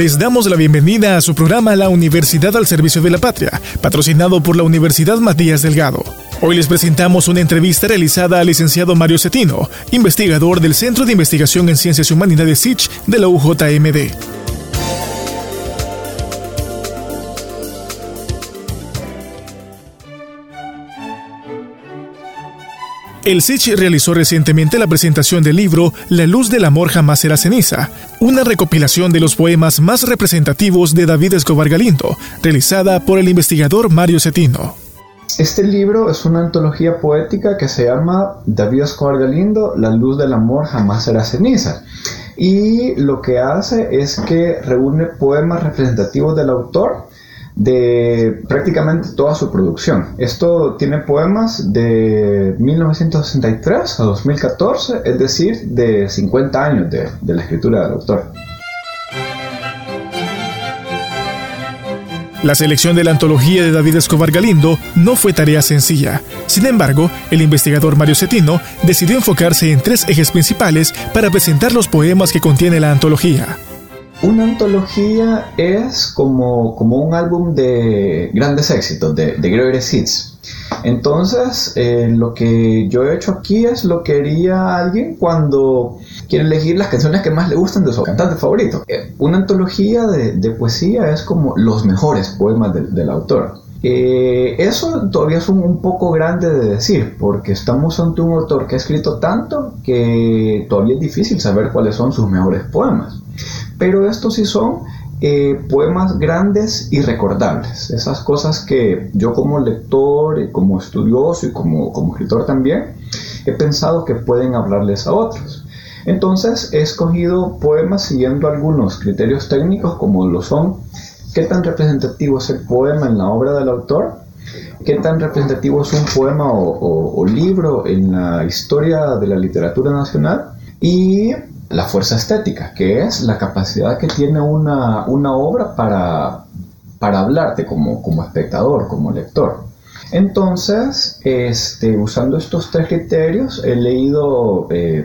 Les damos la bienvenida a su programa La Universidad al Servicio de la Patria, patrocinado por la Universidad Matías Delgado. Hoy les presentamos una entrevista realizada al licenciado Mario Cetino, investigador del Centro de Investigación en Ciencias Humanidades SICH de la UJMD. El SICH realizó recientemente la presentación del libro La luz del amor jamás será ceniza, una recopilación de los poemas más representativos de David Escobar Galindo, realizada por el investigador Mario Cetino. Este libro es una antología poética que se llama David Escobar Galindo, La luz del amor jamás será ceniza. Y lo que hace es que reúne poemas representativos del autor de prácticamente toda su producción. Esto tiene poemas de 1963 a 2014, es decir, de 50 años de, de la escritura del autor. La selección de la antología de David Escobar Galindo no fue tarea sencilla. Sin embargo, el investigador Mario Cetino decidió enfocarse en tres ejes principales para presentar los poemas que contiene la antología. Una antología es como, como un álbum de grandes éxitos, de, de greatest hits. Entonces, eh, lo que yo he hecho aquí es lo que haría alguien cuando quiere elegir las canciones que más le gustan de su cantante favorito. Eh, una antología de, de, poesía es como los mejores poemas de, del autor. Eh, eso todavía es un, un, poco grande de decir, porque estamos ante un autor que ha escrito tanto que todavía es difícil saber cuáles son sus mejores poemas pero estos sí son eh, poemas grandes y recordables, esas cosas que yo como lector, como estudioso y como, como escritor también, he pensado que pueden hablarles a otros. Entonces he escogido poemas siguiendo algunos criterios técnicos como lo son qué tan representativo es el poema en la obra del autor, qué tan representativo es un poema o libro en la historia de la literatura nacional y la fuerza estética, que es la capacidad que tiene una, una obra para, para hablarte como, como espectador, como lector. Entonces, este, usando estos tres criterios, he leído eh,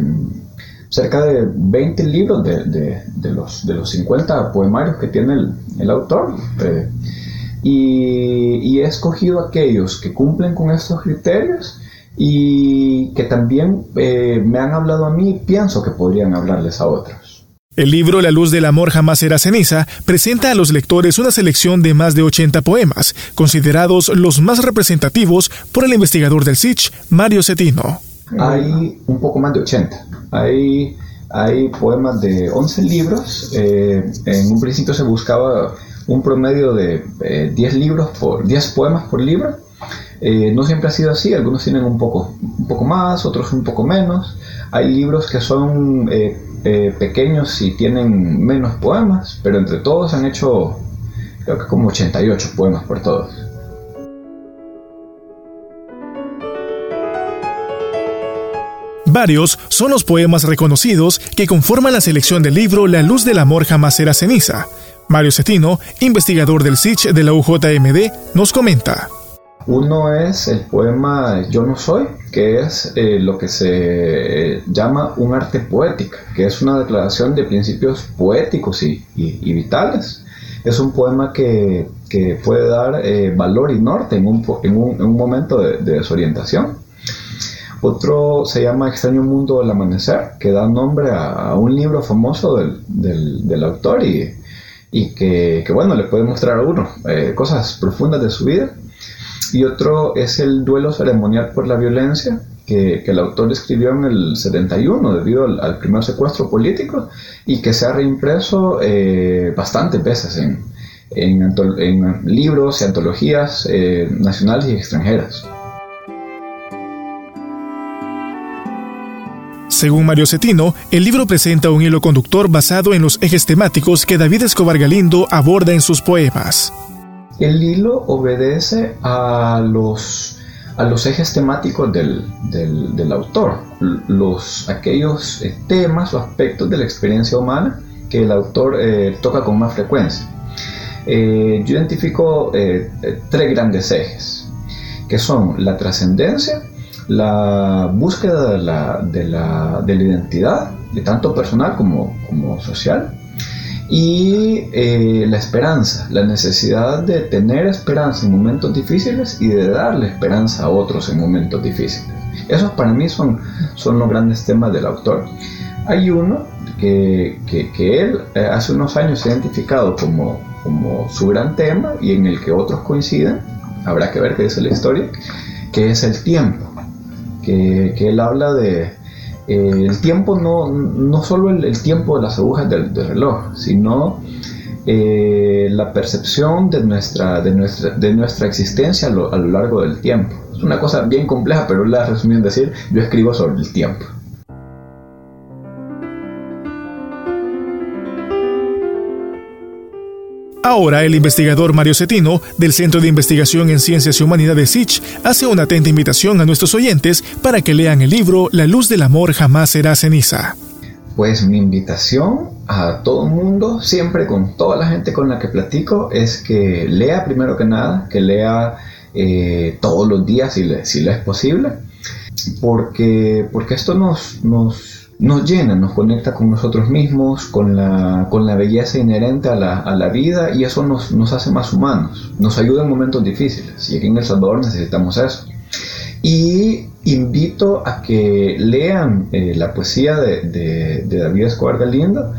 cerca de 20 libros de, de, los, de los 50 poemarios que tiene el, el autor. Eh, y, he escogido aquellos que cumplen con estos criterios y que también eh, me han hablado a mí y pienso que podrían hablarles a otros. El libro La luz del amor jamás será ceniza presenta a los lectores una selección de más de 80 poemas, considerados los más representativos por el investigador del SICH, Mario Cetino. Hay un poco más de 80. Hay, hay poemas de 11 libros. Eh, en un principio se buscaba un promedio de eh, 10 libros por 10 poemas por libro eh, no siempre ha sido así, algunos tienen un poco, un poco más, otros un poco menos. Hay libros que son eh, eh, pequeños y tienen menos poemas, pero entre todos han hecho creo que como 88 poemas por todos. Varios son los poemas reconocidos que conforman la selección del libro La luz del amor jamás será ceniza. Mario Cetino, investigador del SICH de la UJMD, nos comenta. Uno es el poema Yo no soy, que es eh, lo que se llama un arte poética, que es una declaración de principios poéticos y, y, vitales. Es un poema que, que puede dar eh, valor y norte en un, en un, en un momento de, de, desorientación. Otro se llama Extraño Mundo del Amanecer, que da nombre a, a un libro famoso del, del, del autor y, y que, que, bueno, le puede mostrar a uno eh, cosas profundas de su vida y otro es el duelo ceremonial por la violencia, que, el autor escribió en el 71 debido al, al, primer secuestro político y que se ha reimpreso eh, bastantes veces en, en, libros y antologías eh, nacionales y extranjeras. Según Mario Cetino, el libro presenta un hilo conductor basado en los ejes temáticos que David Escobar Galindo aborda en sus poemas. El hilo obedece a los, a los ejes temáticos del, autor, los, aquellos eh, temas o aspectos de la experiencia humana que el autor eh, toca con más frecuencia. Eh, yo identifico tres grandes ejes, que son la trascendencia, la búsqueda de la, de la, de la identidad, de tanto personal como, como social, y eh, la esperanza, la necesidad de tener esperanza en momentos difíciles y de darle esperanza a otros en momentos difíciles. Esos para mí son, son los grandes temas del autor. Hay uno que, que, él eh, hace unos años ha identificado como, como su gran tema y en el que otros coinciden, habrá que ver qué dice la historia, que es el tiempo que, él habla de eh, el tiempo, no, no solo el, tiempo de las agujas del, reloj, sino eh, la percepción de nuestra, de nuestra, de nuestra existencia a lo, a lo, largo del tiempo. Es una cosa bien compleja, pero la resumí en decir, yo escribo sobre el tiempo. Ahora, el investigador Mario Cetino, del Centro de Investigación en Ciencias y Humanidades SICH, hace una atenta invitación a nuestros oyentes para que lean el libro La luz del amor jamás será ceniza. Pues mi invitación a todo el mundo, siempre con toda la gente con la que platico, es que lea primero que nada, que lea eh, todos los días si le, si le es posible, porque, porque esto nos, nos nos llena, nos conecta con nosotros mismos, con la, con la belleza inherente a la, a la vida y eso nos, nos, hace más humanos, nos ayuda en momentos difíciles y aquí en El Salvador necesitamos eso. Y invito a que lean eh, la poesía de, de, David Escobar Galindo,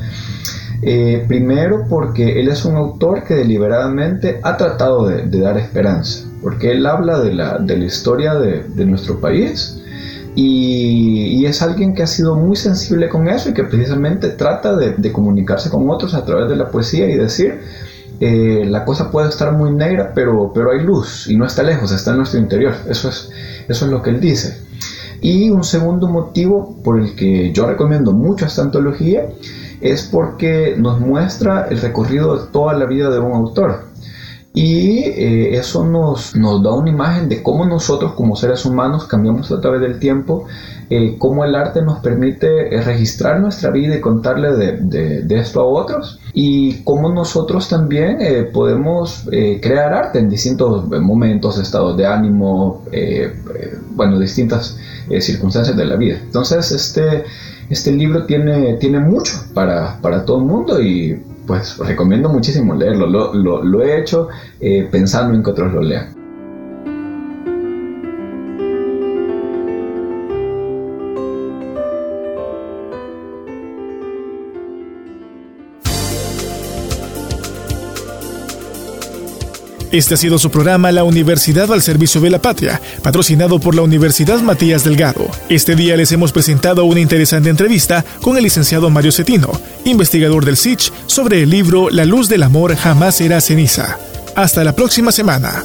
eh, primero porque él es un autor que deliberadamente ha tratado de, de dar esperanza, porque él habla de la, de la historia de, de nuestro país, y, es alguien que ha sido muy sensible con eso y que precisamente trata de, comunicarse con otros a través de la poesía y decir, eh, la cosa puede estar muy negra, pero, pero hay luz y no está lejos, está en nuestro interior. Eso es, eso es lo que él dice. Y un segundo motivo por el que yo recomiendo mucho esta antología es porque nos muestra el recorrido de toda la vida de un autor y eh, eso nos, nos, da una imagen de cómo nosotros como seres humanos cambiamos a través del tiempo, eh, cómo el arte nos permite eh, registrar nuestra vida y contarle de, de, esto a otros y cómo nosotros también podemos crear arte en distintos momentos, estados de ánimo, bueno, distintas circunstancias de la vida. Entonces, este, este libro tiene, tiene mucho para, para todo el mundo y pues recomiendo muchísimo leerlo. Lo, he hecho eh, pensando en que otros lo lean. Este ha sido su programa La Universidad al Servicio de la Patria, patrocinado por la Universidad Matías Delgado. Este día les hemos presentado una interesante entrevista con el licenciado Mario Cetino, investigador del SICH, sobre el libro La luz del amor jamás será ceniza. Hasta la próxima semana.